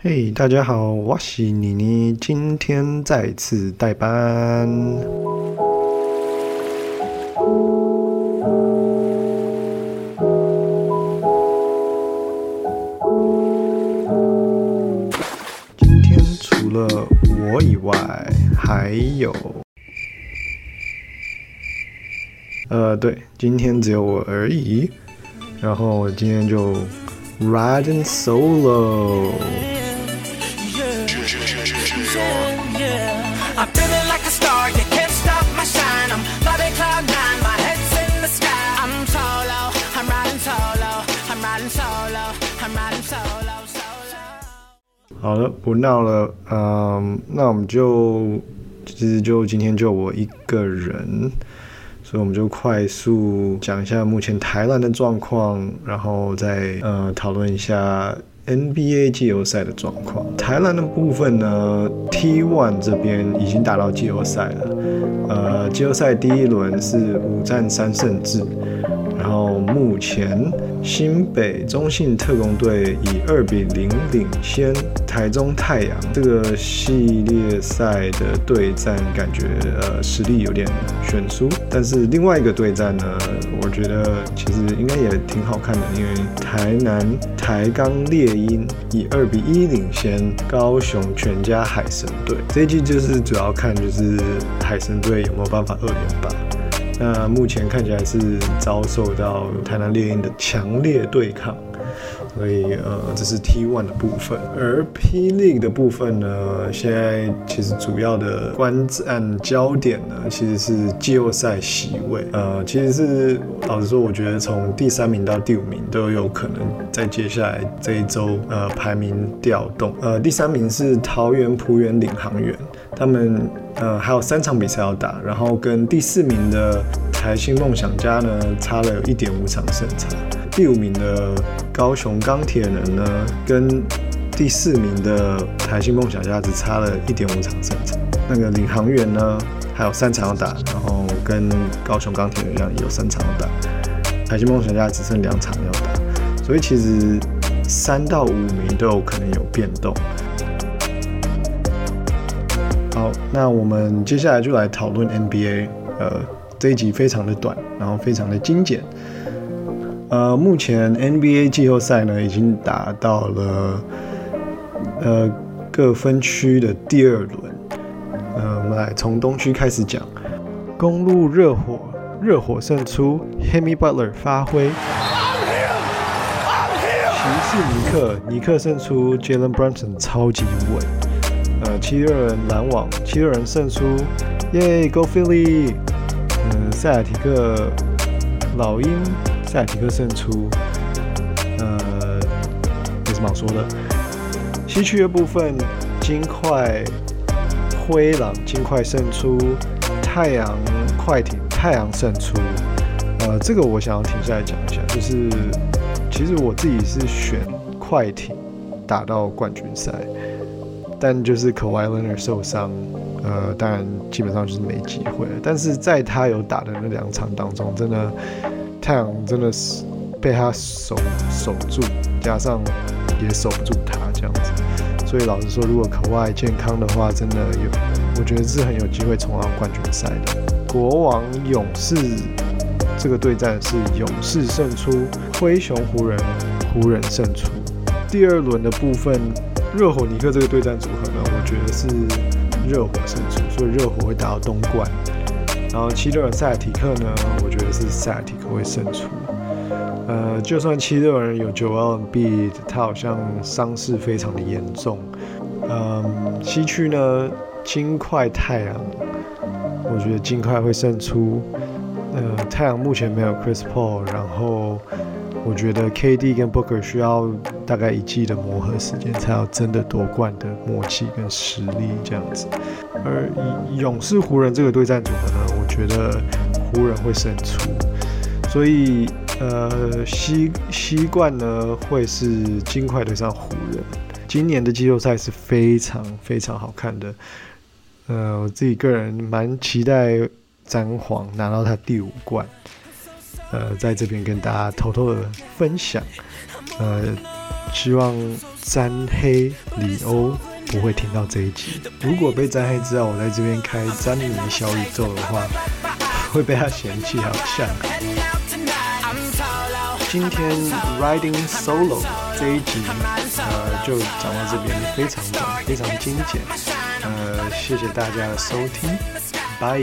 嘿，大家好，我是妮妮，今天再次代班。今天除了我以外，还有，呃，对，今天只有我而已。然后我今天就 riding solo。好了，不闹了，嗯，那我们就其实就今天就我一个人，所以我们就快速讲一下目前台湾的状况，然后再呃讨论一下 NBA 季后赛的状况。台湾的部分呢，T1 这边已经打到季后赛了，呃，季后赛第一轮是五战三胜制。然后目前新北中信特工队以二比零领先台中太阳。这个系列赛的对战感觉呃实力有点悬殊，但是另外一个对战呢，我觉得其实应该也挺好看的，因为台南台钢猎鹰以二比一领先高雄全家海神队。这一季就是主要看就是海神队有没有办法二连吧。那目前看起来是遭受到台南猎鹰的强烈对抗，所以呃，这是 T1 的部分。而霹雳的部分呢，现在其实主要的观战焦点呢，其实是季后赛席位。呃，其实是老实说，我觉得从第三名到第五名都有可能在接下来这一周呃排名调动。呃，第三名是桃园璞园领航员，他们呃还有三场比赛要打，然后跟第四名的台新梦想家呢差了一点五场胜差。第五名的高雄钢铁人呢，跟第四名的台新梦想家只差了一点五场胜差。那个领航员呢还有三场要打，然后跟高雄钢铁人一样有三场要打，台新梦想家只剩两场要打，所以其实三到五名都有可能有变动。好，那我们接下来就来讨论 NBA。呃，这一集非常的短，然后非常的精简。呃，目前 NBA 季后赛呢已经打到了呃各分区的第二轮。呃，我们来从东区开始讲。公路热火，热火胜出，Hemi Butler 发挥。骑士尼克，尼克胜出，Jalen Brunson 超级稳。呃，七六人篮网，七六人胜出，耶，Go Philly！嗯，塞尔提克老鹰，塞尔提克胜出，呃，没什么好说的。西区的部分，金块、灰狼，金块胜出，太阳、快艇，太阳胜出。呃，这个我想要停下来讲一下，就是其实我自己是选快艇打到冠军赛。但就是 Kawhi Leonard 受伤，呃，当然基本上就是没机会了。但是在他有打的那两场当中，真的太阳真的是被他守守住，加上也守不住他这样子。所以老实说，如果 Kawhi 健康的话，真的有，我觉得是很有机会冲到冠军赛的。国王勇士这个对战是勇士胜出，灰熊湖人湖人胜出。第二轮的部分。热火尼克这个对战组合呢，我觉得是热火胜出，所以热火会打到东冠。然后七六人塞尔提克呢，我觉得是塞尔提克会胜出。呃，就算七六人有九二 B，他好像伤势非常的严重。嗯，西区呢，金块太阳，我觉得金块会胜出。呃，太阳目前没有 Chris Paul，然后。我觉得 KD 跟 Booker 需要大概一季的磨合时间，才有真的夺冠的默契跟实力这样子。而勇士湖人这个对战组合呢，我觉得湖人会胜出，所以呃西西冠呢会是金块对上湖人。今年的季后赛是非常非常好看的，呃，我自己个人蛮期待詹皇拿到他第五冠。呃，在这边跟大家偷偷的分享，呃，希望詹黑里欧不会听到这一集。如果被詹黑知道我在这边开詹尼小宇宙的话，会被他嫌弃，好像。今天 riding solo 这一集，呃，就讲到这边，非常短，非常精简。呃，谢谢大家的收听，拜。